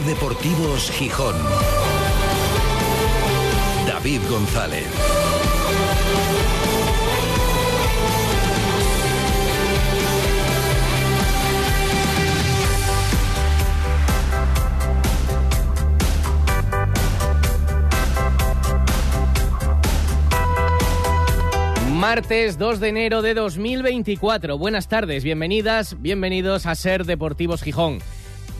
Deportivos Gijón. David González. Martes 2 de enero de 2024. Buenas tardes, bienvenidas, bienvenidos a Ser Deportivos Gijón.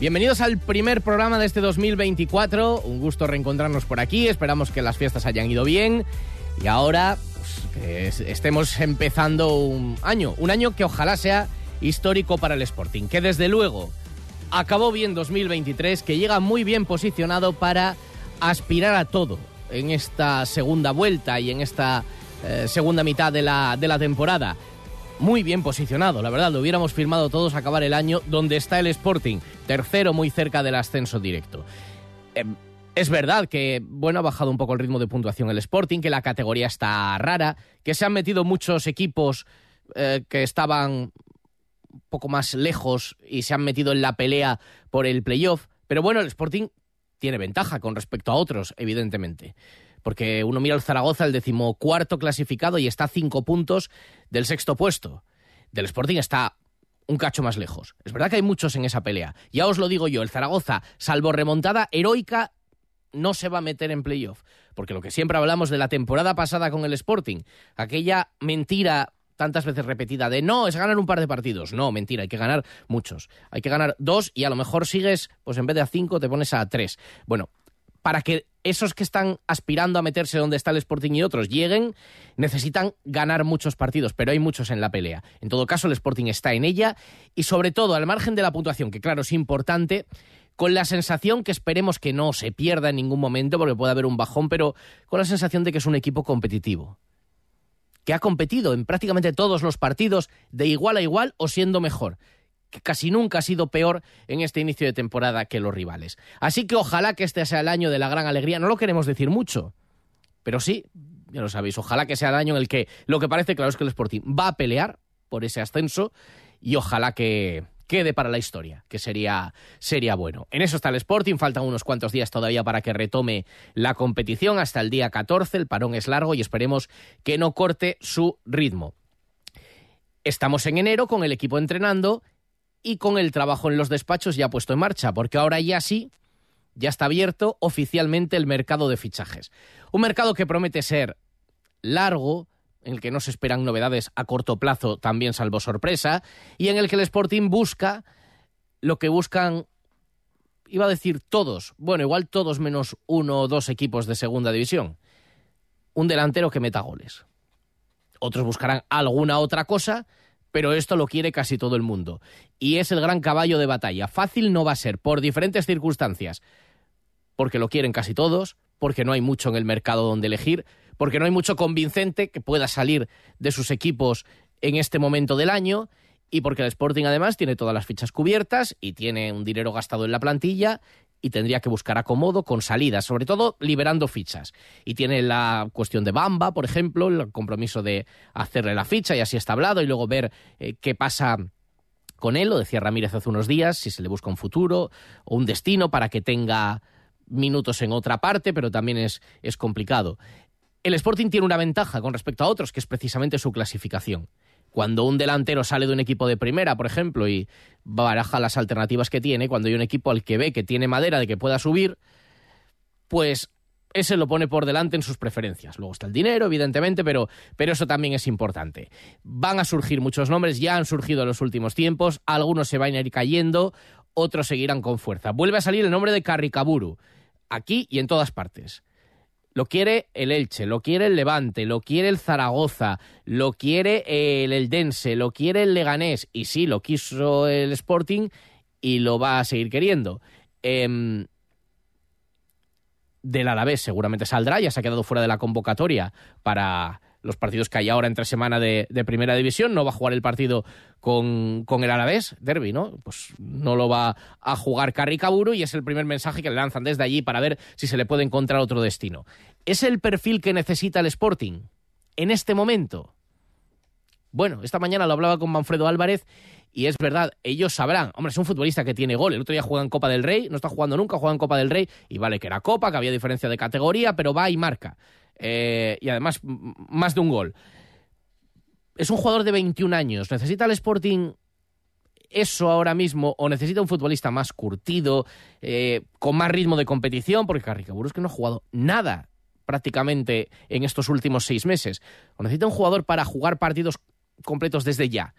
Bienvenidos al primer programa de este 2024. Un gusto reencontrarnos por aquí. Esperamos que las fiestas hayan ido bien. Y ahora pues, que estemos empezando un año. Un año que ojalá sea histórico para el Sporting. Que desde luego acabó bien 2023. Que llega muy bien posicionado para aspirar a todo en esta segunda vuelta y en esta eh, segunda mitad de la, de la temporada. Muy bien posicionado, la verdad, lo hubiéramos firmado todos acabar el año donde está el Sporting, tercero muy cerca del ascenso directo. Eh, es verdad que, bueno, ha bajado un poco el ritmo de puntuación el Sporting, que la categoría está rara, que se han metido muchos equipos eh, que estaban un poco más lejos y se han metido en la pelea por el playoff, pero bueno, el Sporting tiene ventaja con respecto a otros, evidentemente porque uno mira al Zaragoza, el decimocuarto clasificado, y está a cinco puntos del sexto puesto. Del Sporting está un cacho más lejos. Es verdad que hay muchos en esa pelea. Ya os lo digo yo, el Zaragoza, salvo remontada heroica, no se va a meter en playoff. Porque lo que siempre hablamos de la temporada pasada con el Sporting, aquella mentira tantas veces repetida de no, es ganar un par de partidos. No, mentira, hay que ganar muchos. Hay que ganar dos y a lo mejor sigues, pues en vez de a cinco te pones a tres. Bueno, para que esos que están aspirando a meterse donde está el Sporting y otros lleguen, necesitan ganar muchos partidos, pero hay muchos en la pelea. En todo caso, el Sporting está en ella y sobre todo al margen de la puntuación, que claro es importante, con la sensación que esperemos que no se pierda en ningún momento porque puede haber un bajón, pero con la sensación de que es un equipo competitivo que ha competido en prácticamente todos los partidos de igual a igual o siendo mejor casi nunca ha sido peor en este inicio de temporada que los rivales. Así que ojalá que este sea el año de la gran alegría. No lo queremos decir mucho, pero sí, ya lo sabéis, ojalá que sea el año en el que lo que parece claro es que el Sporting va a pelear por ese ascenso y ojalá que quede para la historia, que sería, sería bueno. En eso está el Sporting, faltan unos cuantos días todavía para que retome la competición hasta el día 14, el parón es largo y esperemos que no corte su ritmo. Estamos en enero con el equipo entrenando y con el trabajo en los despachos ya puesto en marcha, porque ahora ya sí, ya está abierto oficialmente el mercado de fichajes. Un mercado que promete ser largo, en el que no se esperan novedades a corto plazo, también salvo sorpresa, y en el que el Sporting busca lo que buscan, iba a decir todos, bueno, igual todos menos uno o dos equipos de segunda división, un delantero que meta goles. Otros buscarán alguna otra cosa, pero esto lo quiere casi todo el mundo. Y es el gran caballo de batalla. Fácil no va a ser, por diferentes circunstancias. Porque lo quieren casi todos, porque no hay mucho en el mercado donde elegir, porque no hay mucho convincente que pueda salir de sus equipos en este momento del año, y porque el Sporting además tiene todas las fichas cubiertas y tiene un dinero gastado en la plantilla y tendría que buscar acomodo con salidas, sobre todo liberando fichas. Y tiene la cuestión de Bamba, por ejemplo, el compromiso de hacerle la ficha y así está hablado y luego ver eh, qué pasa con él, lo decía Ramírez hace unos días, si se le busca un futuro o un destino para que tenga minutos en otra parte, pero también es, es complicado. El Sporting tiene una ventaja con respecto a otros, que es precisamente su clasificación. Cuando un delantero sale de un equipo de primera, por ejemplo, y baraja las alternativas que tiene, cuando hay un equipo al que ve que tiene madera de que pueda subir, pues ese lo pone por delante en sus preferencias. Luego está el dinero, evidentemente, pero, pero eso también es importante. Van a surgir muchos nombres, ya han surgido en los últimos tiempos, algunos se van a ir cayendo, otros seguirán con fuerza. Vuelve a salir el nombre de Carricaburu, aquí y en todas partes. Lo quiere el Elche, lo quiere el Levante, lo quiere el Zaragoza, lo quiere el Eldense, lo quiere el Leganés. Y sí, lo quiso el Sporting y lo va a seguir queriendo. Eh, del Alavés seguramente saldrá, ya se ha quedado fuera de la convocatoria para los partidos que hay ahora entre semana de, primera división, no va a jugar el partido con, con el Alavés, Derby, ¿no? Pues no lo va a jugar Carricaburu y es el primer mensaje que le lanzan desde allí para ver si se le puede encontrar otro destino. ¿Es el perfil que necesita el Sporting en este momento? Bueno, esta mañana lo hablaba con Manfredo Álvarez Y es verdad, ellos sabrán, hombre, es un futbolista que tiene gol. El otro día juega en Copa del Rey, no está jugando nunca, juega en Copa del Rey, y vale que era Copa, que había diferencia de categoría, pero va y marca. Eh, y además, más de un gol. Es un jugador de 21 años. ¿Necesita el Sporting eso ahora mismo o necesita un futbolista más curtido, eh, con más ritmo de competición? Porque Carricaburu es que no ha jugado nada prácticamente en estos últimos seis meses. O necesita un jugador para jugar partidos completos desde ya.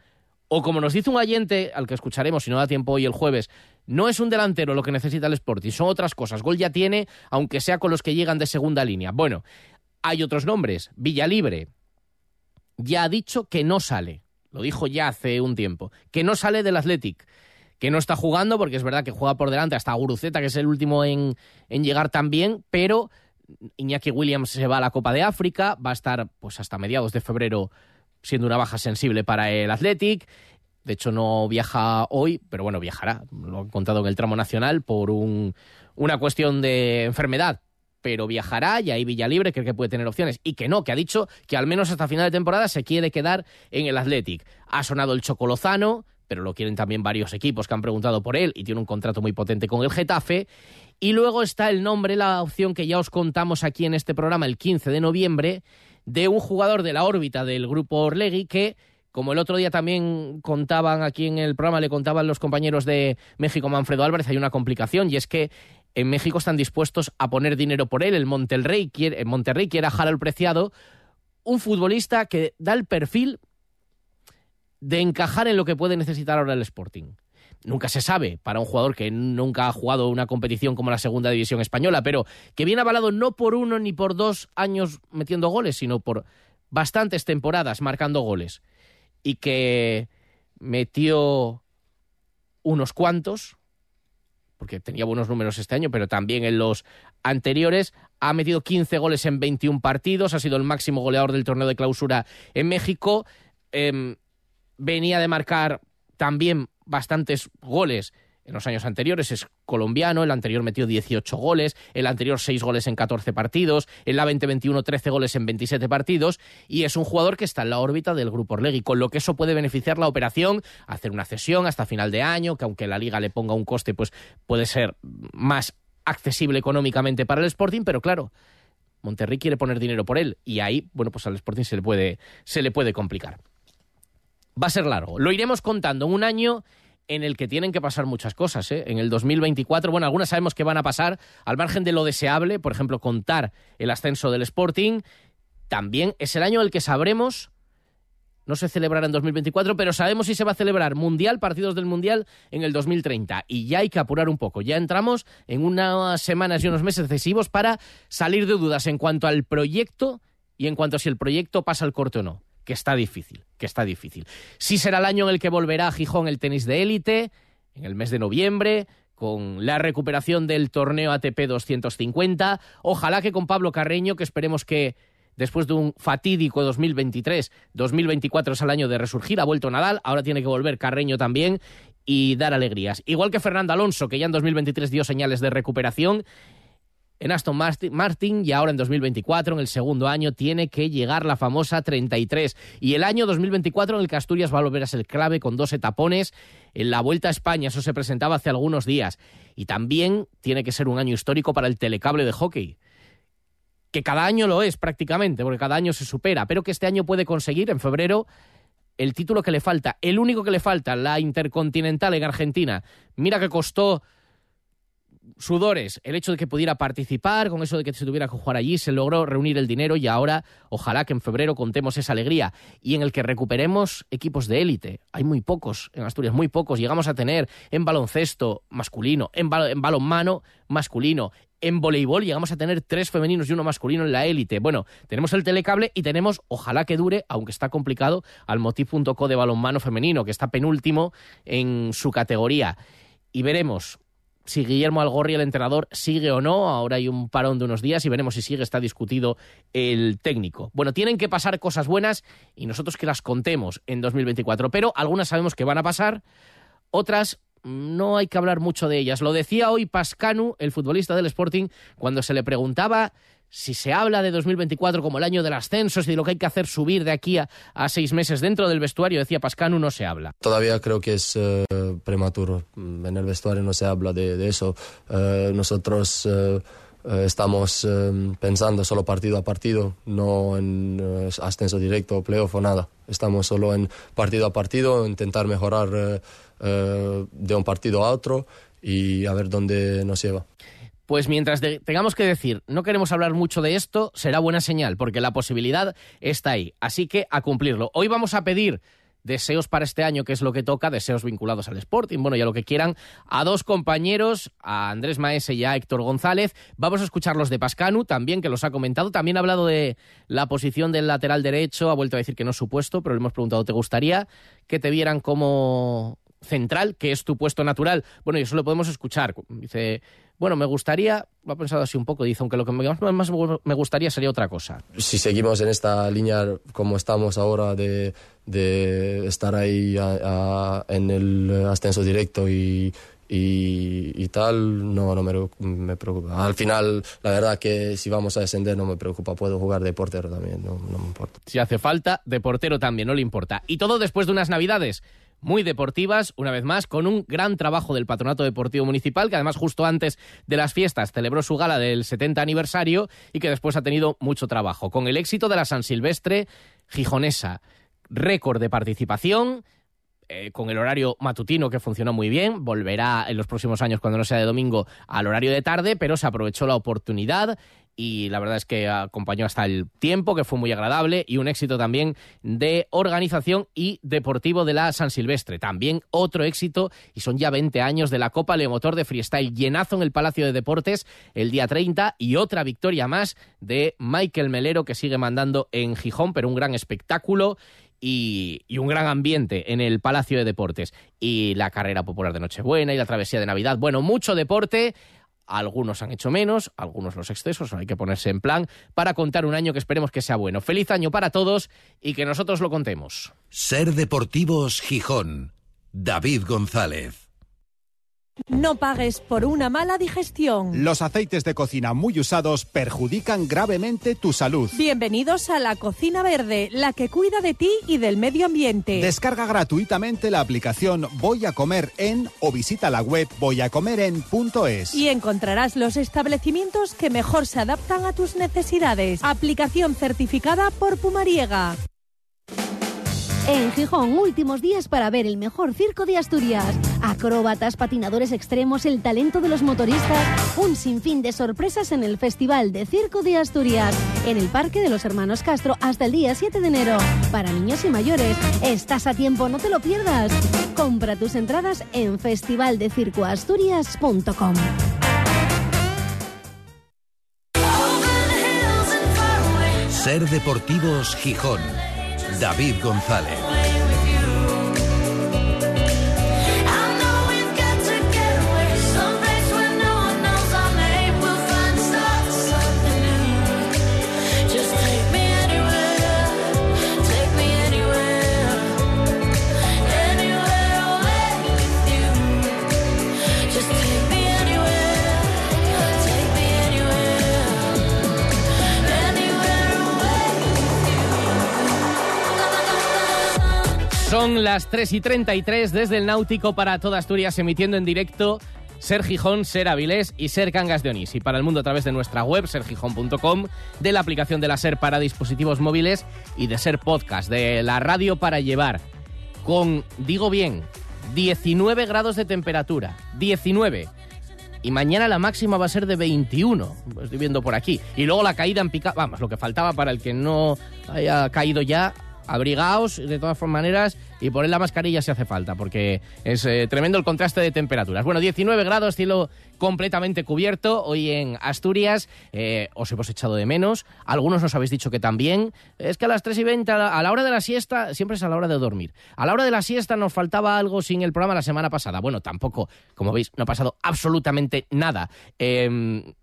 O como nos dice un oyente, al que escucharemos si no da tiempo hoy el jueves, no es un delantero lo que necesita el Sporting, son otras cosas. Gol ya tiene, aunque sea con los que llegan de segunda línea. Bueno, hay otros nombres. Villalibre ya ha dicho que no sale. Lo dijo ya hace un tiempo. Que no sale del Athletic. Que no está jugando, porque es verdad que juega por delante hasta Guruceta, que es el último en, en llegar también, pero Iñaki Williams se va a la Copa de África, va a estar pues hasta mediados de febrero siendo una baja sensible para el Athletic. De hecho, no viaja hoy, pero bueno, viajará. Lo han contado en el tramo nacional por un, una cuestión de enfermedad pero viajará y ahí Villalibre cree que puede tener opciones. Y que no, que ha dicho que al menos hasta final de temporada se quiere quedar en el Athletic. Ha sonado el Chocolozano, pero lo quieren también varios equipos que han preguntado por él y tiene un contrato muy potente con el Getafe. Y luego está el nombre, la opción que ya os contamos aquí en este programa el 15 de noviembre, de un jugador de la órbita del grupo Orlegui que como el otro día también contaban aquí en el programa, le contaban los compañeros de México Manfredo Álvarez, hay una complicación y es que en México están dispuestos a poner dinero por él. El Monterrey quiere, Monterrey quiere a Harold Preciado, un futbolista que da el perfil de encajar en lo que puede necesitar ahora el Sporting. Nunca se sabe para un jugador que nunca ha jugado una competición como la Segunda División Española, pero que viene avalado no por uno ni por dos años metiendo goles, sino por bastantes temporadas marcando goles. Y que metió unos cuantos, porque tenía buenos números este año, pero también en los anteriores. Ha metido 15 goles en 21 partidos, ha sido el máximo goleador del torneo de clausura en México. Em, venía de marcar también bastantes goles en los años anteriores es colombiano, el anterior metió 18 goles, el anterior 6 goles en 14 partidos, en la 2021 13 goles en 27 partidos y es un jugador que está en la órbita del grupo Orlegui, con lo que eso puede beneficiar la operación, hacer una cesión hasta final de año, que aunque la liga le ponga un coste, pues puede ser más accesible económicamente para el Sporting, pero claro, Monterrey quiere poner dinero por él y ahí, bueno, pues al Sporting se le puede, se le puede complicar. Va a ser largo. Lo iremos contando en un año en el que tienen que pasar muchas cosas. ¿eh? En el 2024, bueno, algunas sabemos que van a pasar, al margen de lo deseable, por ejemplo, contar el ascenso del Sporting, también es el año en el que sabremos, no se celebrará en 2024, pero sabemos si se va a celebrar Mundial, partidos del Mundial en el 2030. Y ya hay que apurar un poco. Ya entramos en unas semanas y unos meses decisivos para salir de dudas en cuanto al proyecto y en cuanto a si el proyecto pasa al corte o no que está difícil, que está difícil. Sí será el año en el que volverá a Gijón el tenis de élite, en el mes de noviembre, con la recuperación del torneo ATP 250. Ojalá que con Pablo Carreño, que esperemos que después de un fatídico 2023, 2024 es el año de resurgir, ha vuelto Nadal, ahora tiene que volver Carreño también y dar alegrías. Igual que Fernando Alonso, que ya en 2023 dio señales de recuperación en Aston Martin y ahora en 2024, en el segundo año, tiene que llegar la famosa 33. Y el año 2024 en el que Asturias va a volver a ser clave con dos etapones en la Vuelta a España. Eso se presentaba hace algunos días. Y también tiene que ser un año histórico para el telecable de hockey. Que cada año lo es prácticamente, porque cada año se supera, pero que este año puede conseguir en febrero el título que le falta, el único que le falta, la Intercontinental en Argentina. Mira que costó sudores, el hecho de que pudiera participar, con eso de que se tuviera que jugar allí, se logró reunir el dinero y ahora ojalá que en febrero contemos esa alegría y en el que recuperemos equipos de élite. Hay muy pocos en Asturias, muy pocos. Llegamos a tener en baloncesto masculino, en, en balonmano masculino, en voleibol llegamos a tener tres femeninos y uno masculino en la élite. Bueno, tenemos el telecable y tenemos, ojalá que dure, aunque está complicado, al motiv.co de balonmano femenino, que está penúltimo en su categoría. Y veremos si Guillermo Algorri, el entrenador, sigue o no. Ahora hay un parón de unos días y veremos si sigue. Está discutido el técnico. Bueno, tienen que pasar cosas buenas y nosotros que las contemos en 2024. Pero algunas sabemos que van a pasar, otras no hay que hablar mucho de ellas. Lo decía hoy Pascanu, el futbolista del Sporting, cuando se le preguntaba si se habla de 2024 como el año del ascenso y de lo que hay que hacer subir de aquí a, seis meses dentro del vestuario, decía Pascanu, no se habla. Todavía creo que es eh, prematuro. En el vestuario no se habla de, eso. Eh, nosotros eh, estamos pensando solo partido a partido, no en ascenso directo, playoff o nada. Estamos solo en partido a partido, intentar mejorar de un partido a otro y a ver dónde nos lleva. Pues mientras tengamos que decir no queremos hablar mucho de esto, será buena señal, porque la posibilidad está ahí. Así que a cumplirlo. Hoy vamos a pedir deseos para este año, que es lo que toca, deseos vinculados al Sporting, bueno, ya lo que quieran, a dos compañeros, a Andrés Maese y a Héctor González. Vamos a escuchar los de Pascanu también, que los ha comentado. También ha hablado de la posición del lateral derecho, ha vuelto a decir que no es su puesto, pero le hemos preguntado, ¿te gustaría que te vieran como central, que es tu puesto natural? Bueno, y eso lo podemos escuchar. Dice, bueno, me gustaría, lo ha pensado así un poco, dice, aunque lo que más me gustaría sería otra cosa. Si seguimos en esta línea como estamos ahora de, estar ahí en el ascenso directo y, y, tal, no, no me, preocupa. Al final, la verdad que si vamos a descender no me preocupa, puedo jugar de portero también, no, no me importa. Si hace falta, de portero también, no le importa. Y todo después de unas navidades muy deportivas, una vez más, con un gran trabajo del Patronato Deportivo Municipal, que además justo antes de las fiestas celebró su gala del 70 aniversario y que después ha tenido mucho trabajo. Con el éxito de la San Silvestre gijonesa, récord de participación, eh, con el horario matutino que funcionó muy bien, volverá en los próximos años cuando no sea de domingo al horario de tarde, pero se aprovechó la oportunidad y la verdad es que acompañó hasta el tiempo, que fue muy agradable, y un éxito también de organización y deportivo de la San Silvestre. También otro éxito, y son ya 20 años de la Copa Leomotor de Freestyle, llenazo en el Palacio de Deportes el día 30, y otra victoria más de Michael Melero, que sigue mandando en Gijón, pero un gran espectáculo. Y, y, un gran ambiente en el Palacio de Deportes. Y la carrera popular de Nochebuena y la travesía de Navidad. Bueno, mucho deporte. Algunos han hecho menos, algunos los excesos, hay que ponerse en plan para contar un año que esperemos que sea bueno. Feliz año para todos y que nosotros lo contemos. Ser Deportivos Gijón. David González. No pagues por una mala digestión. Los aceites de cocina muy usados perjudican gravemente tu salud. Bienvenidos a la Cocina Verde, la que cuida de ti y del medio ambiente. Descarga gratuitamente la aplicación Voy a comer en o visita la web voyacomeren.es. Y encontrarás los establecimientos que mejor se adaptan a tus necesidades. Aplicación certificada por Pumariega. En Gijón, últimos días para ver el mejor circo de Asturias. Acróbatas, patinadores extremos, el talento de los motoristas. Un sinfín de sorpresas en el Festival de Circo de Asturias. En el Parque de los Hermanos Castro hasta el día 7 de enero. Para niños y mayores. Estás a tiempo, no te lo pierdas. Compra tus entradas en festivaldecircoasturias.com. Ser Deportivos Gijón. David González. Son las 3 y 33 desde el Náutico para toda Asturias, emitiendo en directo Ser Gijón, Ser Avilés y Ser Cangas de Onís. Y para el mundo a través de nuestra web, sergijón.com, de la aplicación de la Ser para dispositivos móviles y de Ser Podcast, de la radio para llevar. Con, digo bien, 19 grados de temperatura. 19 y mañana la máxima va a ser de 21. estoy viendo por aquí. Y luego la caída en pica, vamos, lo que faltaba para el que no haya caído ya abrigaos de todas maneras y poner la mascarilla si hace falta, porque es eh, tremendo el contraste de temperaturas. Bueno, 19 grados, cielo completamente cubierto hoy en Asturias. Eh, os hemos echado de menos. Algunos nos habéis dicho que también. Es que a las 3 y 20, a la, hora de la siesta, siempre es a la hora de dormir. A la hora de la siesta nos faltaba algo sin el programa la semana pasada. Bueno, tampoco, como veis, no ha pasado absolutamente nada. Eh,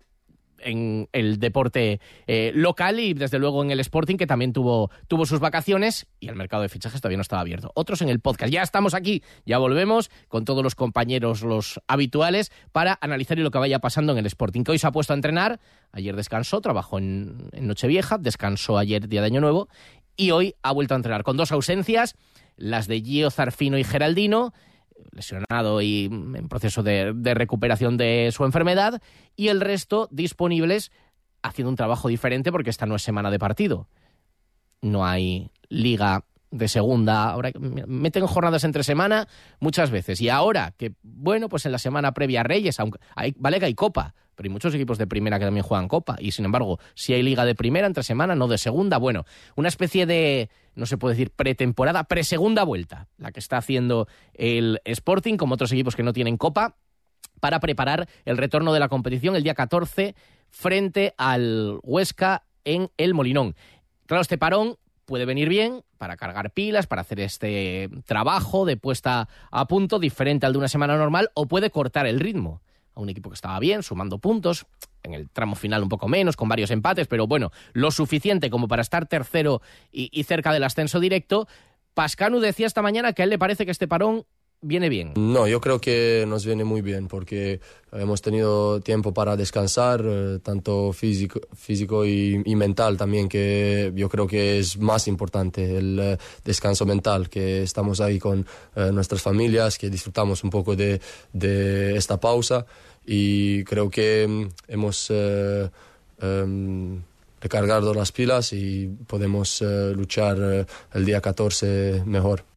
en el deporte eh, local y desde luego en el Sporting que también tuvo, tuvo sus vacaciones y el mercado de fichajes todavía no estaba abierto. Otros en el podcast. Ya estamos aquí, ya volvemos con todos los compañeros, los habituales, para analizar lo que vaya pasando en el Sporting, que hoy se ha puesto a entrenar, ayer descansó, trabajó en, en Nochevieja, descansó ayer día de Año Nuevo y hoy ha vuelto a entrenar con dos ausencias, las de Gio Zarfino y Geraldino, lesionado y en proceso de, recuperación de su enfermedad, y el resto disponibles haciendo un trabajo diferente porque esta no es semana de partido. No hay liga de segunda, ahora meten jornadas entre semana muchas veces. Y ahora que, bueno, pues en la semana previa a Reyes, aunque hay, vale que hay Copa, pero hay muchos equipos de primera que también juegan Copa. Y sin embargo, si hay liga de primera entre semana, no de segunda, bueno, una especie de, no se puede decir pretemporada, presegunda vuelta, la que está haciendo el Sporting, como otros equipos que no tienen Copa, para preparar el retorno de la competición el día 14 frente al Huesca en el Molinón. Claro, este parón puede venir bien para cargar pilas, para hacer este trabajo de puesta a punto diferente al de una semana normal, o puede cortar el ritmo a un equipo que estaba bien, sumando puntos, en el tramo final un poco menos, con varios empates, pero bueno, lo suficiente como para estar tercero y, cerca del ascenso directo. Pascanu decía esta mañana que a él le parece que este parón viene bien? No, yo creo que nos viene muy bien porque hemos tenido tiempo para descansar, eh, tanto físico, físico y, mental también, que yo creo que es más importante el eh, descanso mental, que estamos ahí con eh, nuestras familias, que disfrutamos un poco de, de esta pausa y creo que mm, hemos um, recargado las pilas y podemos luchar el día 14 mejor.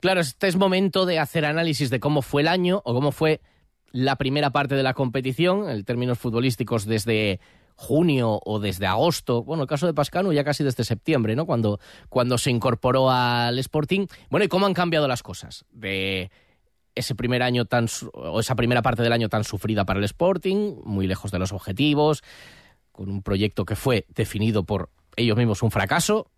Claro, este es momento de hacer análisis de cómo fue el año o cómo fue la primera parte de la competición, en términos futbolísticos desde junio o desde agosto, bueno, el caso de Pascano ya casi desde septiembre, ¿no? Cuando, cuando se incorporó al Sporting. Bueno, y cómo han cambiado las cosas de ese primer año tan o esa primera parte del año tan sufrida para el Sporting, muy lejos de los objetivos, con un proyecto que fue definido por ellos mismos un fracaso,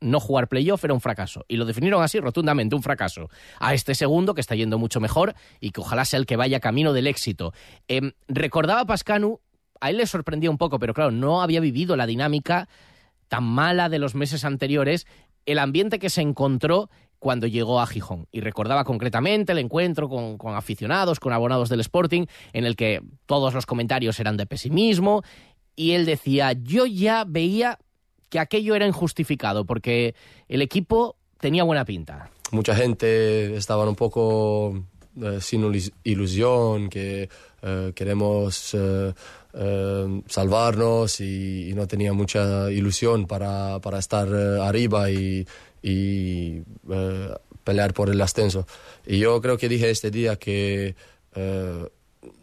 no jugar playoff era un fracaso. Y lo definieron así rotundamente, un fracaso. A este segundo, que está yendo mucho mejor y que ojalá sea el que vaya camino del éxito. Eh, recordaba Pascanu, a él le sorprendía un poco, pero claro, no había vivido la dinámica tan mala de los meses anteriores, el ambiente que se encontró cuando llegó a Gijón. Y recordaba concretamente el encuentro con aficionados, con abonados del Sporting, en el que todos los comentarios eran de pesimismo. Y él decía, yo ya veía que aquello era injustificado porque el equipo tenía buena pinta. Mucha gente estaba un poco eh, sin ilusión, que eh, queremos eh, salvarnos y, no tenía mucha ilusión para, para estar arriba y pelear por el ascenso. Y yo creo que dije este día que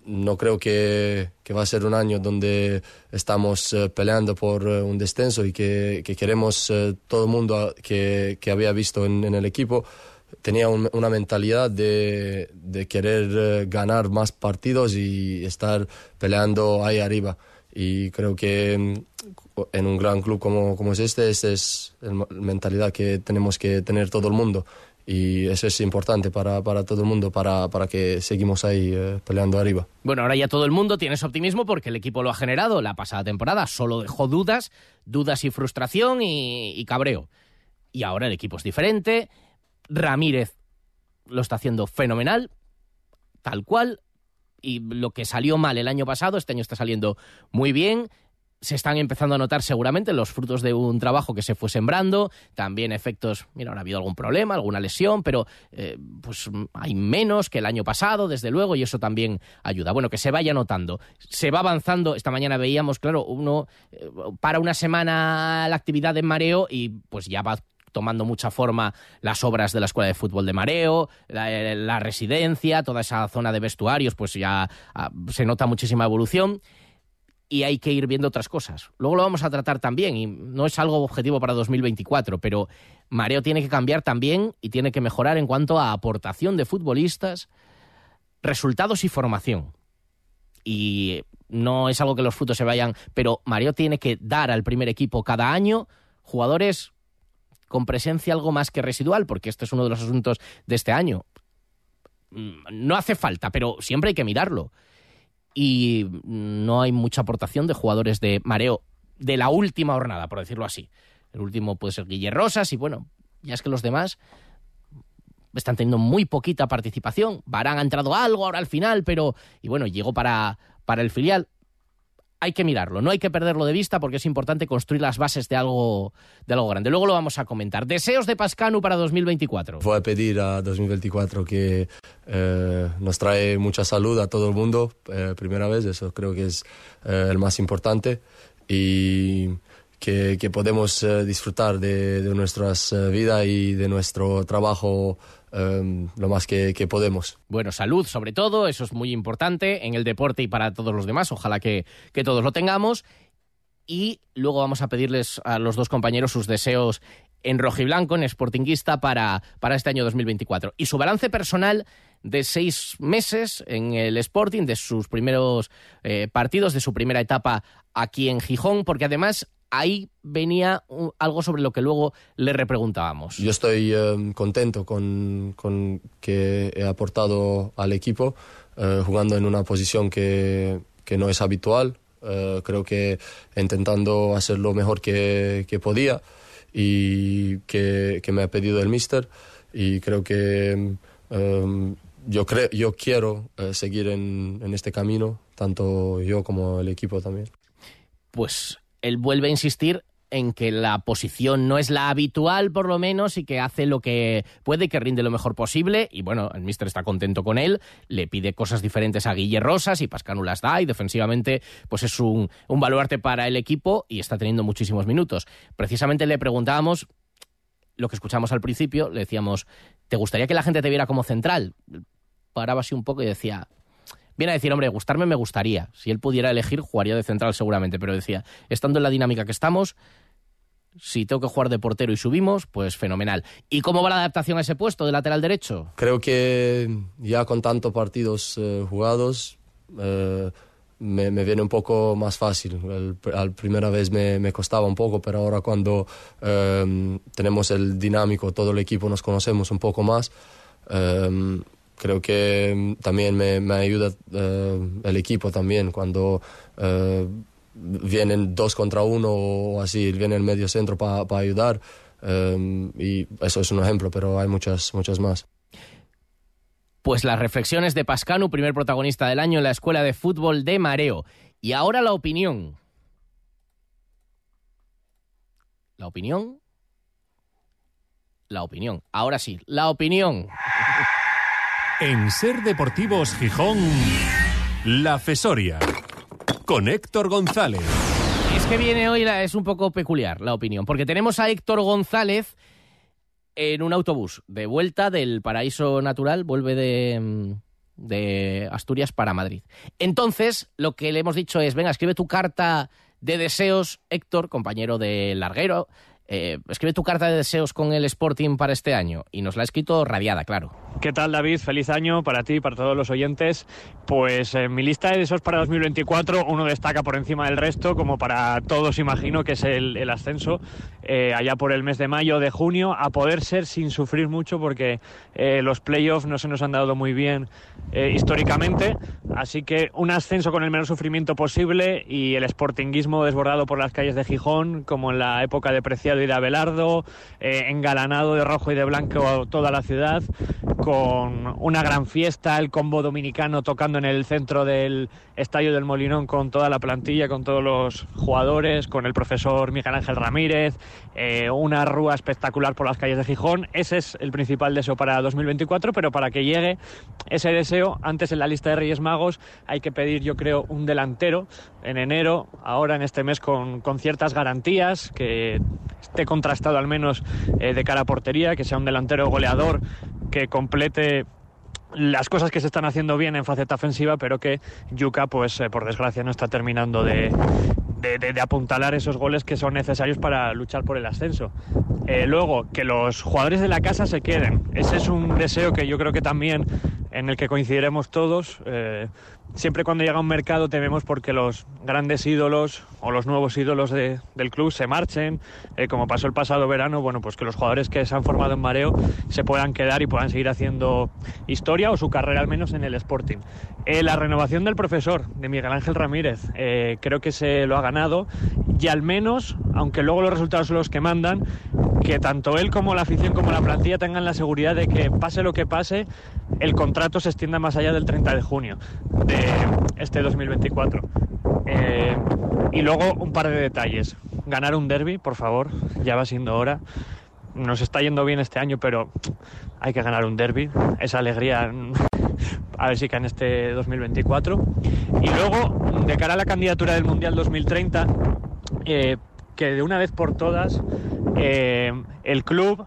no creo que, que, va a ser un año donde estamos uh, peleando por uh, un descenso y que, que queremos uh, todo el mundo que, que había visto en, en, el equipo tenía un, una mentalidad de, de querer ganar más partidos y estar peleando ahí arriba. Y creo que mm, en un gran club como, como es este, esa es la mentalidad que tenemos que tener todo el mundo y eso es importante para, para todo el mundo, para, para que seguimos ahí eh, peleando arriba. Bueno, ahora ya todo el mundo tiene ese optimismo porque el equipo lo ha generado la pasada temporada, solo dejó dudas, dudas y frustración y, y cabreo. Y ahora el equipo es diferente, Ramírez lo está haciendo fenomenal, tal cual, y lo que salió mal el año pasado, este año está saliendo muy bien se están empezando a notar seguramente los frutos de un trabajo que se fue sembrando, también efectos, mira, ha habido algún problema, alguna lesión, pero eh, pues hay menos que el año pasado, desde luego, y eso también ayuda. Bueno, que se vaya notando. Se va avanzando, esta mañana veíamos, claro, uno eh, para una semana la actividad en mareo y pues ya va tomando mucha forma las obras de la Escuela de Fútbol de Mareo, la, la residencia, toda esa zona de vestuarios, pues ya ah, se nota muchísima evolución y hay que ir viendo otras cosas. Luego lo vamos a tratar también y no es algo objetivo para 2024, pero Mareo tiene que cambiar también y tiene que mejorar en cuanto a aportación de futbolistas, resultados y formación. Y no es algo que los frutos se vayan, pero Mareo tiene que dar al primer equipo cada año jugadores con presencia algo más que residual, porque este es uno de los asuntos de este año. No hace falta, pero siempre hay que mirarlo y no hay mucha aportación de jugadores de mareo de la última jornada, por decirlo así. El último puede ser Guille Rosas y bueno, ya es que los demás están teniendo muy poquita participación. Barán ha entrado algo ahora al final, pero y bueno, llegó para, para el filial hay que mirarlo, no hay que perderlo de vista porque es importante construir las bases de algo, de algo grande. Luego lo vamos a comentar. Deseos de Pascanu para 2024. Voy a pedir a 2024 que eh, nos trae mucha salud a todo el mundo, eh, primera vez, eso creo que es eh, el más importante. Y que, podemos disfrutar de, de nuestras vidas y de nuestro trabajo Em, lo más que, podemos. Bueno, salud sobre todo, eso es muy importante en el deporte y para todos los demás, ojalá que, todos lo tengamos. Y luego vamos a pedirles a los dos compañeros sus deseos en rojiblanco, en Sportingista, para, para este año 2024. Y su balance personal de seis meses en el Sporting, de sus primeros eh, partidos, de su primera etapa aquí en Gijón, porque además ahí venía algo sobre lo que luego le repreguntábamos. Yo estoy em, contento con, que he aportado al equipo eh, jugando en una posición que, no es habitual. Eh, creo que intentando hacer lo mejor que, podía y que, me ha pedido el míster y creo que em, yo, creo, yo quiero eh, seguir en, en este camino, tanto yo como el equipo también. Pues él vuelve a insistir en que la posición no es la habitual, por lo menos, y que hace lo que puede, que rinde lo mejor posible. Y bueno, el míster está contento con él, le pide cosas diferentes a Guille Rosas y Pascanu las da, y defensivamente, pues es un, un baluarte para el equipo y está teniendo muchísimos minutos. Precisamente le preguntábamos lo que escuchamos al principio, le decíamos, ¿te gustaría que la gente te viera como central? Paraba así un poco y decía, viene a decir, hombre, gustarme me gustaría. Si él pudiera elegir, jugaría de central seguramente, pero decía, estando en la dinámica que estamos, si tengo que jugar de portero y subimos, pues fenomenal. ¿Y cómo va la adaptación a ese puesto de lateral derecho? Creo que ya con tantos partidos eh, jugados eh, me, viene un poco más fácil. La primera vez me, costaba un poco, pero ahora cuando eh, tenemos el dinámico, todo el equipo nos conocemos un poco más creo que mm, también me, ayuda eh, el equipo también cuando eh, vienen dos contra uno o así, viene el medio centro para ayudar. Eh, y eso es un ejemplo, pero hay muchas, muchas más. Pues las reflexiones de Pascanu, primer protagonista del año en la Escuela de Fútbol de Mareo. Y ahora la opinión. La opinión. La opinión. Ahora sí, la opinión. En Ser Deportivos Gijón, La Fesoria, con Héctor González. Es que viene hoy, la, es un poco peculiar la opinión, porque tenemos a Héctor González en un autobús de vuelta del paraíso natural, vuelve de, mm, de Asturias para Madrid. Entonces, lo que le hemos dicho es, venga, escribe tu carta de deseos, Héctor, compañero de Larguero, eh, escribe tu carta de deseos con el Sporting para este año. Y nos la ha escrito radiada, claro. ¿Qué tal, David? Feliz año para ti y para todos los oyentes. Pues en mi lista de deseos para 2024 uno destaca por encima del resto, como para todos imagino que es el, ascenso eh, allá por el mes de mayo, de junio, a poder ser sin sufrir mucho porque eh, los playoffs no se nos han dado muy bien históricamente. Así que un ascenso con el menor sufrimiento posible y el sportinguismo desbordado por las calles de Gijón, como en la época de Preciado de Abelardo, eh, engalanado de rojo y de blanco toda la ciudad, con una gran fiesta, el combo dominicano tocando en el centro del Estadio del Molinón con toda la plantilla, con todos los jugadores, con el profesor Miguel Ángel Ramírez, eh, una rúa espectacular por las calles de Gijón. Ese es el principal deseo para 2024, pero para que llegue ese deseo, antes en la lista de Reyes Magos hay que pedir, yo creo, un delantero en enero, ahora en este mes con, con ciertas garantías, que esté contrastado al menos eh, de cara a portería, que sea un delantero goleador que complete las cosas que se están haciendo bien en faceta ofensiva, pero que Yuka, pues eh, por desgracia, no está terminando de, apuntalar esos goles que son necesarios para luchar por el ascenso. Eh, luego, que los jugadores de la casa se queden. Ese es un deseo que yo creo que también en el que coincidiremos todos. Eh, siempre cuando llega un mercado tememos porque los grandes ídolos o los nuevos ídolos de- del club se marchen, eh, como pasó el pasado verano, bueno, pues que los jugadores que se han formado en mareo se puedan quedar y puedan seguir haciendo historia o su carrera al menos en el Sporting. Eh, la renovación del profesor, de Miguel Ángel Ramírez, eh, creo que se lo ha ganado y al menos, aunque luego los resultados son los que mandan, que tanto él como la afición como la plantilla tengan la seguridad de que pase lo que pase, el contrato se extienda más allá del 30 de junio este 2024. Eh, y luego un par de detalles. Ganar un derby, por favor, ya va siendo hora. Nos está yendo bien este año, pero hay que ganar un derby. Esa alegría, a ver si cae en este 2024. Y luego, de cara a la candidatura del Mundial 2030, eh, que de una vez por todas eh, el club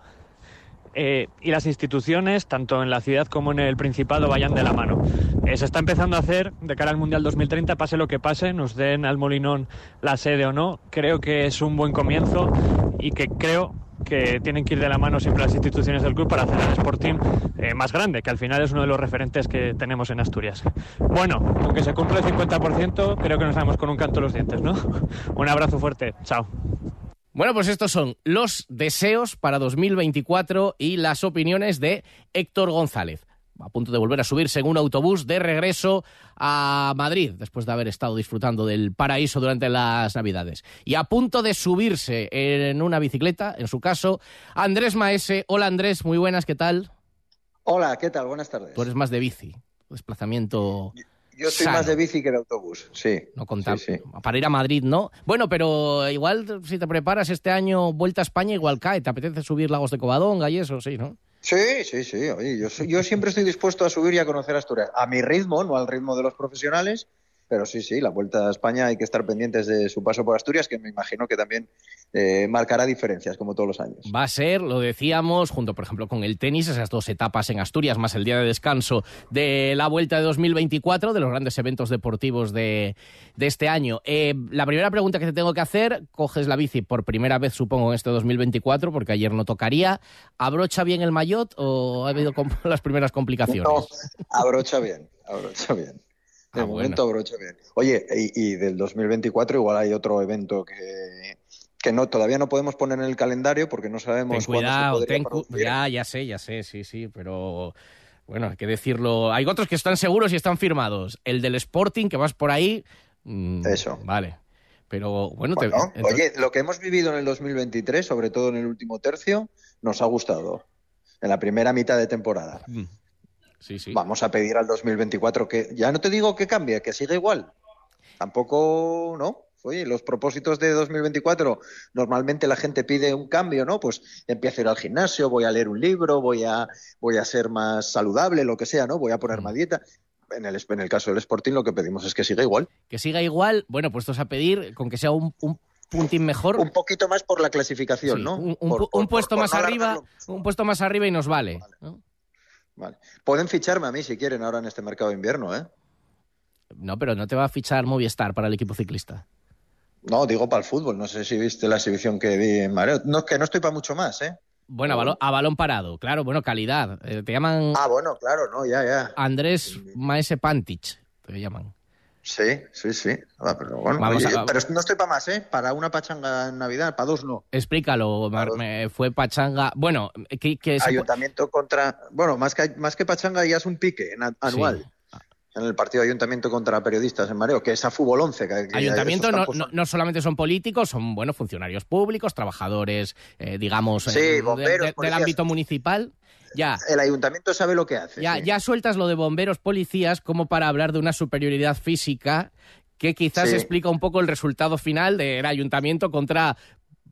eh, y las instituciones, tanto en la ciudad como en el Principado, vayan de la mano. Eh, se está empezando a hacer de cara al Mundial 2030, pase lo que pase, nos den al Molinón la sede o no. Creo que es un buen comienzo y que creo que tienen que ir de la mano siempre las instituciones del club para hacer el Sporting eh, más grande, que al final es uno de los referentes que tenemos en Asturias. Bueno, aunque se cumple el 50%, creo que nos vamos con un canto los dientes, ¿no? Un abrazo fuerte, chao. Bueno, pues estos son los deseos para 2024 y las opiniones de Héctor González. A punto de volver a subirse en un autobús de regreso a Madrid, después de haber estado disfrutando del paraíso durante las Navidades. Y a punto de subirse en una bicicleta, en su caso, Andrés Maese. Hola Andrés, muy buenas, ¿qué tal? Hola, ¿qué tal? Buenas tardes. Tú eres más de bici, desplazamiento Yo soy sano. más de bici que de autobús, sí. No Sí, sí. para ir a Madrid, ¿no? Bueno, pero igual si te preparas este año Vuelta a España, igual cae. ¿Te apetece subir Lagos de Covadonga y eso? Sí, ¿no? Sí, sí, sí. Oye, yo, soy- yo siempre estoy dispuesto a subir y a conocer Asturias. A mi ritmo, no al ritmo de los profesionales. Pero sí, sí, la Vuelta a España hay que estar pendientes de su paso por Asturias, que me imagino que también eh, marcará diferencias, como todos los años. Va a ser, lo decíamos, junto por ejemplo con el tenis, esas dos etapas en Asturias, más el día de descanso de la Vuelta de 2024, de los grandes eventos deportivos de, de este año. Eh, la primera pregunta que te tengo que hacer, coges la bici por primera vez, supongo, en este 2024, porque ayer no tocaría. ¿Abrocha bien el maillot o ha habido las primeras complicaciones? No, abrocha bien, abrocha bien. De Ah, momento abrocha bien. Oye, y, y del 2024 igual hay otro evento que, que no todavía no podemos poner en el calendario porque no sabemos Ten se cuidado, ten cu- ya, ya sé, ya sé, sí, sí, pero bueno, hay que decirlo. Hay otros que están seguros y están firmados. El del Sporting, que vas por ahí. mm, Eso. Vale. Pero bueno, te- Bueno, entonces- Oye, lo que hemos vivido en el 2023, sobre todo en el último tercio, nos ha gustado. En la primera mitad de temporada. Mm. Sí, sí. Vamos a pedir al 2024 que, ya no te digo que cambie, que siga igual. Tampoco, ¿no? Oye, los propósitos de 2024, normalmente la gente pide un cambio, ¿no? Pues empiezo a ir al gimnasio, voy a leer un libro, voy a, voy a ser más saludable, lo que sea, ¿no? Voy a poner Mm. más dieta. En el, en el caso del Sporting lo que pedimos es que siga igual. Que siga igual, bueno, puestos a pedir con que sea un, un puntín mejor. Un poquito más por la clasificación, Sí, ¿no? un, un Por- pu- por- un puesto por- más no arriba, un puesto más arriba y nos vale. ¿no? Vale. Pueden ficharme a mí si quieren ahora en este mercado de invierno, ¿eh? No, pero no te va a fichar Movistar para el equipo ciclista. No, digo para el fútbol. No sé si viste la exhibición que di en Mareo. No, es que no estoy para mucho más, ¿eh? Bueno, a balón, a balón parado, claro, bueno, calidad. Eh, te llaman Ah, bueno, claro, no, ya, ya. Andrés Maese Pantich, te llaman. Sí, sí, sí. Ah, pero bueno, Vamos oye, a- pero no estoy para más, ¿eh? Para una pachanga en Navidad, para dos no. Explícalo, Mar- me- fue Pachanga. Bueno, que, que se pu- Ayuntamiento contra. Bueno, más que, más que pachanga ya es un pique anual. Sí. En el partido de Ayuntamiento contra periodistas en Mareo, que es a fútbol 11. Que, que Ayuntamiento no, no, no solamente son políticos, son bueno funcionarios públicos, trabajadores, eh, digamos, Sí, eh, de- bomberos, de- del ámbito municipal. Ya, El ayuntamiento sabe lo que hace. ya, sí. ya sueltas lo de bomberos, policías, como para hablar de una superioridad física que quizás Sí. explica un poco el resultado final del ayuntamiento contra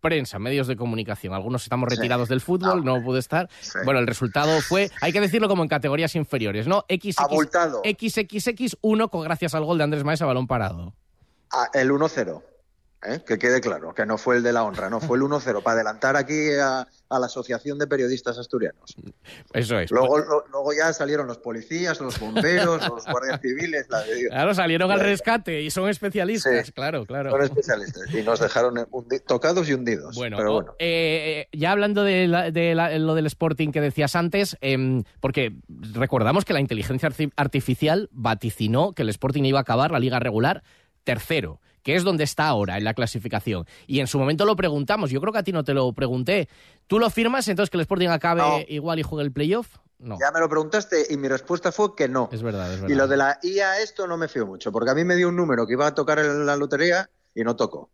prensa, medios de comunicación. Algunos estamos Sí. retirados del fútbol, no pude estar. Sí. Bueno, el resultado fue, hay que decirlo como en categorías inferiores, ¿no? XX, Abultado. XXX1 con gracias al gol de Andrés Maes a balón parado. Ah, el 1-0. ¿Eh? que quede claro, que no fue el de la honra, no fue el 1-0, para adelantar aquí a, a, la Asociación de Periodistas Asturianos. Eso es. Luego, lo, luego ya salieron los policías, los bomberos, los guardias civiles. La de Dios. Claro, salieron al rescate y son especialistas, Sí. claro, claro. Son especialistas y nos dejaron tocados y hundidos. Bueno, pero bueno. eh, ya hablando de, la- de la- lo del Sporting que decías antes, em, porque recordamos que la inteligencia arti- artificial vaticinó que el Sporting iba a acabar la liga regular tercero, que es donde está ahora en la clasificación. Y en su momento lo preguntamos, yo creo que a ti no te lo pregunté. ¿Tú lo firmas entonces que el Sporting acabe No. igual y juegue el playoff? No. Ya me lo preguntaste y mi respuesta fue que no. Es verdad, es verdad. Y lo de la IA esto no me fío mucho, porque a mí me dio un número que iba a tocar en la lotería y no tocó.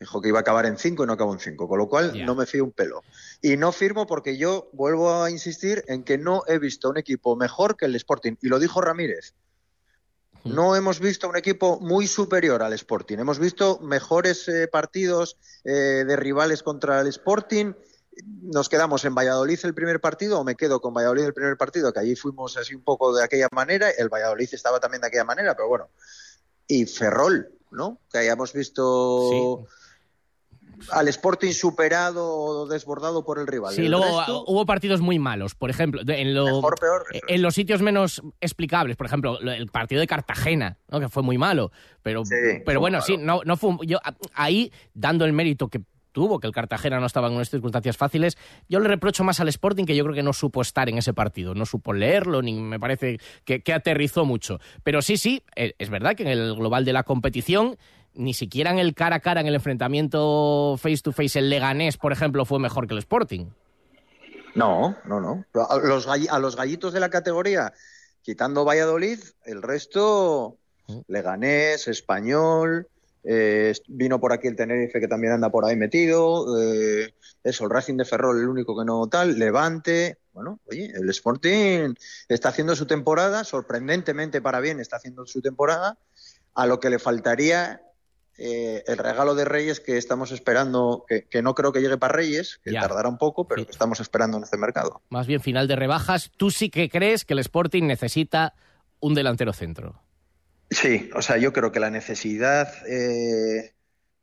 Dijo que iba a acabar en 5 y no acabó en 5, con lo cual no me fío un pelo. Y no firmo porque yo vuelvo a insistir en que no he visto un equipo mejor que el Sporting. Y lo dijo Ramírez. No hemos visto un equipo muy superior al Sporting. Hemos visto mejores eh, partidos eh, de rivales contra el Sporting. Nos quedamos en Valladolid el primer partido, o me quedo con Valladolid el primer partido, que allí fuimos así un poco de aquella manera. El Valladolid estaba también de aquella manera, pero bueno. Y Ferrol, ¿no? Que hayamos visto al Sporting superado o desbordado por el rival. Sí, El luego resto, hubo partidos muy malos. Por ejemplo, en, lo- Mejor, peor, en los sitios menos explicables. Por ejemplo, lo- el partido de Cartagena, ¿no? que fue muy malo. Pero, Sí, pero bueno, malo. sí, no, no fue. Yo, ahí, dando el mérito que tuvo, que el Cartagena no estaba en unas circunstancias fáciles, yo le reprocho más al Sporting que yo creo que no supo estar en ese partido. No supo leerlo, ni me parece que, que aterrizó mucho. Pero sí, sí, eh, es verdad que en el global de la competición ni siquiera en el cara a cara, en el enfrentamiento face to face, el Leganés, por ejemplo, fue mejor que el Sporting. No, no, no. A los, gall- a los gallitos de la categoría, quitando Valladolid, el resto, Leganés, Español, eh, vino por aquí el Tenerife que también anda por ahí metido, eh, eso, el Racing de Ferrol, el único que no tal, Levante. Bueno, oye, el Sporting está haciendo su temporada, sorprendentemente para bien está haciendo su temporada, a lo que le faltaría eh, el regalo de Reyes que estamos esperando, que, que no creo que llegue para Reyes, que Ya. tardará un poco, pero Sí. que estamos esperando en este mercado. más bien final de rebajas, tú sí que crees que el Sporting necesita un delantero centro. Sí, o sea, yo creo que la necesidad eh,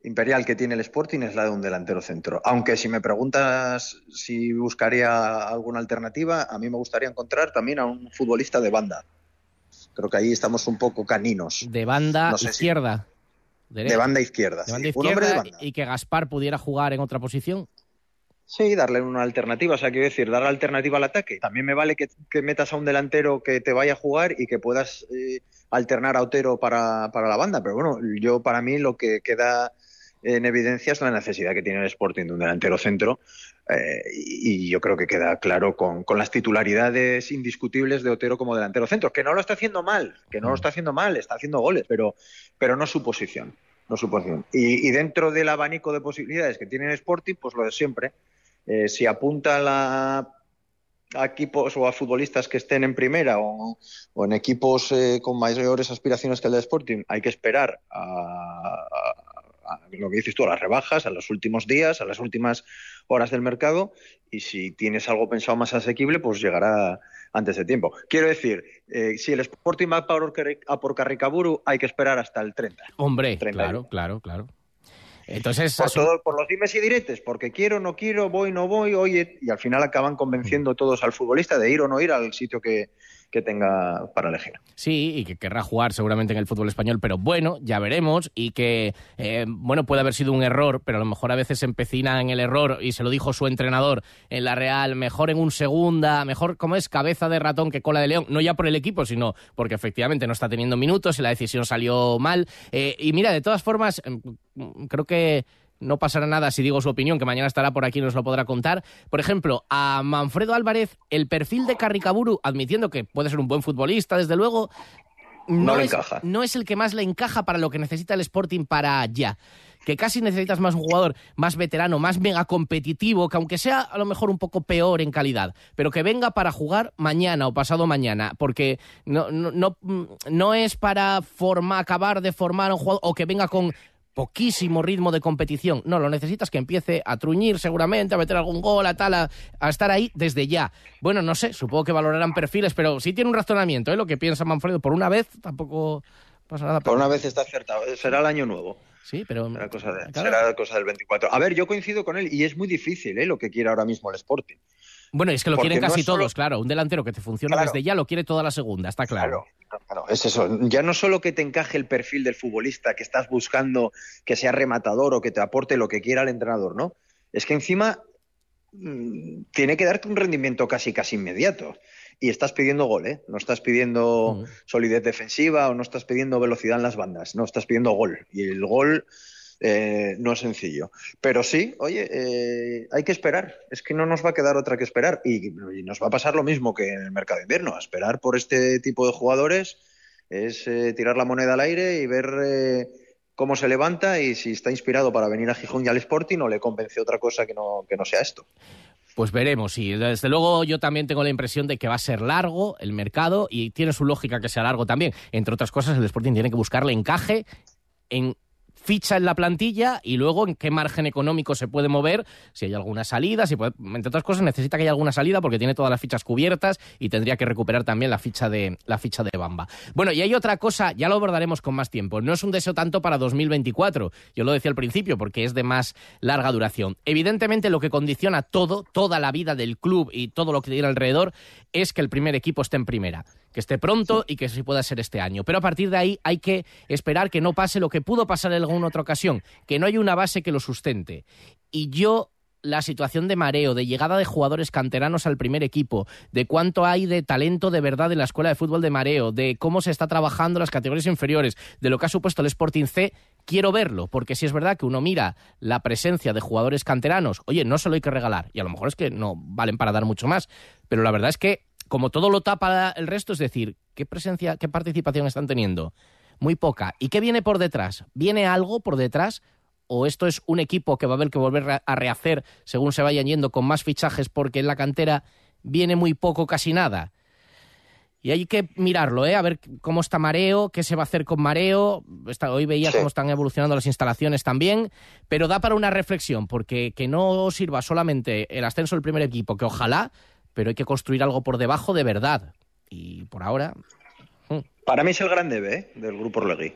imperial que tiene el Sporting es la de un delantero centro. Aunque si me preguntas si buscaría alguna alternativa, a mí me gustaría encontrar también a un futbolista de banda. Creo que ahí estamos un poco caninos. De banda No sé si- De banda izquierda. De banda sí. Un hombre de izquierda banda. y que Gaspar pudiera jugar en otra posición. Sí, darle una alternativa. O sea, quiero decir, dar alternativa al ataque. También me vale que, que metas a un delantero que te vaya a jugar y que puedas eh, alternar a Otero para, para la banda. Pero bueno, yo para mí lo que queda en evidencia es la necesidad que tiene el Sporting de un delantero centro. Eh, y, yo creo que queda claro con, con las titularidades indiscutibles de Otero como delantero centro. Que no lo está haciendo mal, que no lo está haciendo mal, está haciendo goles, pero, pero no su posición. No su posición. Y, dentro del abanico de posibilidades que tiene el Sporting, pues lo de siempre. Eh, si apunta a, la- a equipos o a futbolistas que estén en primera o, en equipos eh, con mayores aspiraciones que el de Sporting, hay que esperar a- a lo que dices tú, a las rebajas, a los últimos días, a las últimas horas del mercado. Y si tienes algo pensado más asequible, pues llegará antes de tiempo. Quiero decir, eh, si el Sporting va a por Carricaburu, hay que esperar hasta el 30. Hombre, 31. claro, claro, claro. Entonces, por, todo- por los dimes y diretes, porque quiero, no quiero, voy, no voy, oye, y al final acaban convenciendo todos al futbolista de ir o no ir al sitio que, que tenga para elegir. Sí, y que querrá jugar seguramente en el fútbol español, pero bueno, ya veremos. Y que, eh, bueno, puede haber sido un error, pero a lo mejor a veces empecina en el error, y se lo dijo su entrenador en la Real, mejor en un segunda, mejor como es cabeza de ratón que cola de león, no ya por el equipo, sino porque efectivamente no está teniendo minutos y la decisión salió mal. Eh, y mira, de todas formas, em, creo que no pasará nada si digo su opinión, que mañana estará por aquí y nos lo podrá contar. Por ejemplo, a Manfredo Álvarez, el perfil de Carricaburu, admitiendo que puede ser un buen futbolista, desde luego, No le es, encaja. no es el que más le encaja para lo que necesita el Sporting para ya. Que casi necesitas más un jugador más veterano, más mega competitivo, que aunque sea a lo mejor un poco peor en calidad, pero que venga para jugar mañana o pasado mañana, porque no, no, no, no es para formar, acabar de formar un jugador o que venga con poquísimo ritmo de competición. No, lo necesitas que empiece a truñir seguramente, a meter algún gol, a tal, a, a estar ahí desde ya. Bueno, no sé, supongo que valorarán perfiles, pero sí tiene un razonamiento, ¿eh? Lo que piensa Manfredo por una vez, tampoco, pasa nada. Por una vez está acertado. Será el año nuevo. Sí, pero. Será cosa, de- claro. será cosa del 24. A ver, yo coincido con él y es muy difícil ¿eh? lo que quiere ahora mismo el Sporting. Bueno, es que lo quieren no casi solo- todos, claro. Un delantero que te funciona Claro. desde ya lo quiere toda la segunda, está claro. Claro, claro, es eso. Ya no solo que te encaje el perfil del futbolista que estás buscando, que sea rematador o que te aporte lo que quiera el entrenador, ¿no? Es que encima mm, tiene que darte un rendimiento casi casi inmediato. Y estás pidiendo gol, ¿eh? No estás pidiendo Mm. solidez defensiva o no estás pidiendo velocidad en las bandas, no, estás pidiendo gol. Y el gol eh, no es sencillo. Pero sí, oye, eh, hay que esperar. Es que no nos va a quedar otra que esperar. Y, y nos va a pasar lo mismo que en el mercado de invierno. Esperar por este tipo de jugadores es eh, tirar la moneda al aire y ver cómo se levanta y si está inspirado para venir a Gijón y al Sporting o le convence otra cosa que no, que no sea esto. Pues veremos, sí. Desde luego yo también tengo la impresión de que va a ser largo el mercado y tiene su lógica que sea largo también. Entre otras cosas, el Sporting tiene que buscarle encaje en ficha en la plantilla y luego en qué margen económico se puede mover, si hay alguna salida, si puede- entre otras cosas necesita que haya alguna salida porque tiene todas las fichas cubiertas y tendría que recuperar también la ficha de la ficha de Bamba. Bueno, y hay otra cosa, ya lo abordaremos con más tiempo. No es un deseo tanto para 2024, yo lo decía al principio porque es de más larga duración. Evidentemente lo que condiciona todo, toda la vida del club y todo lo que tiene alrededor es que el primer equipo esté en primera que esté pronto y que sí pueda ser este año. Pero a partir de ahí hay que esperar que no pase lo que pudo pasar en alguna otra ocasión, que no hay una base que lo sustente. Y yo la situación de mareo, de llegada de jugadores canteranos al primer equipo, de cuánto hay de talento de verdad en la escuela de fútbol de mareo, de cómo se está trabajando las categorías inferiores, de lo que ha supuesto el Sporting C, quiero verlo, porque si es verdad que uno mira la presencia de jugadores canteranos, oye, no se lo hay que regalar, y a lo mejor es que no valen para dar mucho más, pero la verdad es que como todo lo tapa el resto, es decir, ¿qué presencia, qué participación están teniendo? Muy poca. ¿Y qué viene por detrás? ¿Viene algo por detrás? ¿O esto es un equipo que va a haber que volver a- rehacer según se vayan yendo con más fichajes porque en la cantera viene muy poco, casi nada? Y hay que mirarlo, ¿eh? A ver cómo está Mareo, qué se va a hacer con Mareo. Está- hoy veía Sí. cómo están evolucionando las instalaciones también. Pero da para una reflexión, porque que no sirva solamente el ascenso del primer equipo, que ojalá, pero hay que construir algo por debajo de verdad. Y por ahora, Para mí es el gran debe ¿eh? del grupo Orlegui.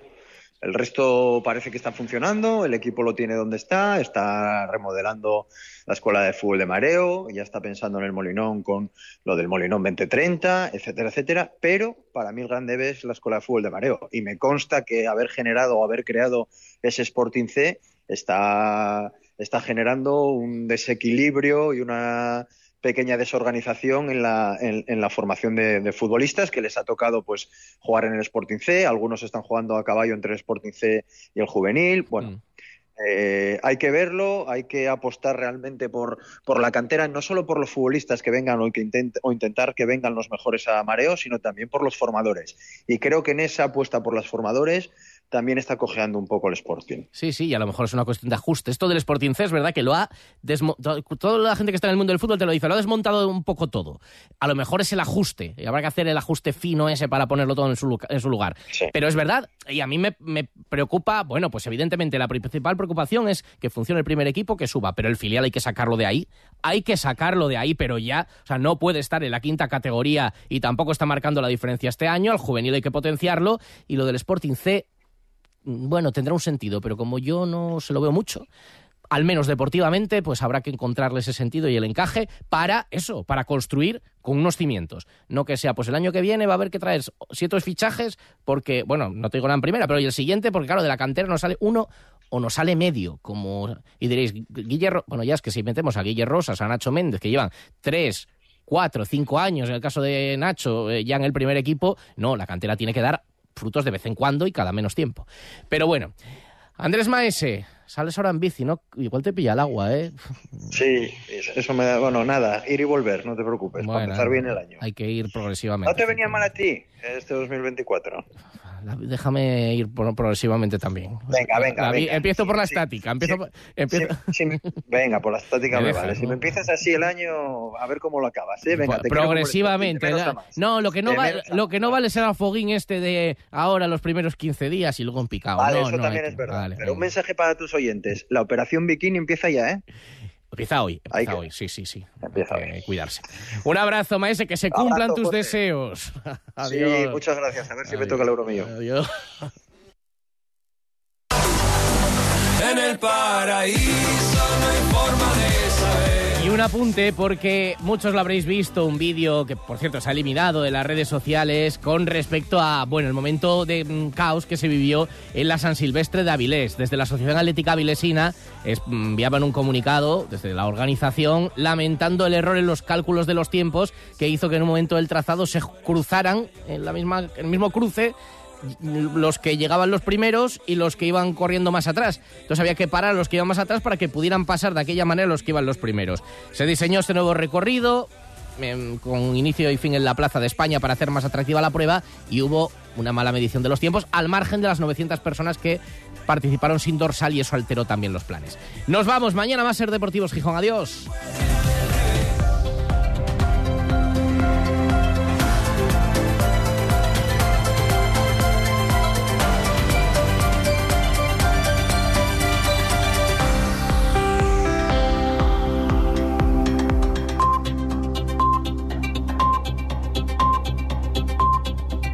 El resto parece que está funcionando, el equipo lo tiene donde está, está remodelando la escuela de fútbol de mareo, ya está pensando en el Molinón con lo del Molinón 2030, etcétera, etcétera. Pero para mí el gran debe es la escuela de fútbol de mareo. Y me consta que haber generado o haber creado ese Sporting C está, está generando un desequilibrio y una pequeña desorganización en la, en, en la formación de, de futbolistas que les ha tocado pues jugar en el Sporting C, algunos están jugando a caballo entre el Sporting C y el juvenil. Bueno, Mm. eh, hay que verlo, hay que apostar realmente por, por la cantera, no solo por los futbolistas que vengan o, que intent- o intentar que vengan los mejores a mareo, sino también por los formadores. Y creo que en esa apuesta por los formadores también está cojeando un poco el Sporting. Sí, sí, y a lo mejor es una cuestión de ajuste. Esto del Sporting C es verdad que lo ha desmontado. Toda la gente que está en el mundo del fútbol te lo dice, lo ha desmontado un poco todo. A lo mejor es el ajuste, y habrá que hacer el ajuste fino ese para ponerlo todo en su, en su lugar. Sí. Pero es verdad, y a mí me, me preocupa, bueno, pues evidentemente la principal preocupación es que funcione el primer equipo, que suba, pero el filial hay que sacarlo de ahí. Hay que sacarlo de ahí, pero ya, o sea, no puede estar en la quinta categoría y tampoco está marcando la diferencia este año. Al juvenil hay que potenciarlo, y lo del Sporting C bueno, tendrá un sentido, pero como yo no se lo veo mucho, al menos deportivamente, pues habrá que encontrarle ese sentido y el encaje para eso, para construir con unos cimientos. No que sea, pues el año que viene va a haber que traer siete fichajes, porque, bueno, no te digo nada en primera, pero y el siguiente, porque claro, de la cantera nos sale uno o nos sale medio, como, y diréis, Guille, Ro- bueno, ya es que si metemos a Guille Rosas, a Nacho Méndez, que llevan tres, cuatro, cinco años, en el caso de Nacho, eh, ya en el primer equipo, no, la cantera tiene que dar frutos de vez en cuando y cada menos tiempo. Pero bueno, Andrés Maese, sales ahora en bici, ¿no? Igual te pilla el agua, ¿eh? Sí, eso me da, bueno, nada, ir y volver, no te preocupes, para Bueno, empezar bien el año. Hay que ir progresivamente. ¿No te venía mal a ti este 2024? La- Déjame ir pro- progresivamente también. Venga, venga, La venga. Empiezo por la Sí, estática. Empiezo, sí. por- empiezo- Sí, sí, venga, por la estática Me vale. Si ¿no? me empiezas así el año, a ver cómo lo acabas, ¿eh? Venga, te como progresivamente. ¿no? lo que no, va- lo que no vale será el foguín este de ahora los primeros 15 días y luego en picado. Vale, No, eso no, también es verdad. vale, Pero un mensaje para tus oyentes. La operación bikini empieza ya, ¿eh? Empieza hoy, empieza hoy, sí, sí, sí. Empieza hoy. Cuidarse. Un abrazo, Maese, que se cumplan tus deseos. Adiós. Sí, muchas gracias. A ver si me toca el euro mío. Adiós. En el paraíso no hay forma de y un apunte porque muchos lo habréis visto, un vídeo que por cierto se ha eliminado de las redes sociales con respecto a, bueno, el momento de mm, caos que se vivió en la San Silvestre de Avilés. Desde la Asociación Atlética Avilesina es- mm, enviaban un comunicado desde la organización lamentando el error en los cálculos de los tiempos que hizo que en un momento del trazado se cruzaran en la misma, en el mismo cruce los que llegaban los primeros y los que iban corriendo más atrás. Entonces había que parar a los que iban más atrás para que pudieran pasar de aquella manera los que iban los primeros. Se diseñó este nuevo recorrido em, con inicio y fin en la Plaza de España para hacer más atractiva la prueba y hubo una mala medición de los tiempos al margen de las 900 personas que participaron sin dorsal y eso alteró también los planes. Nos vamos, mañana más Ser Deportivos Gijón, adiós.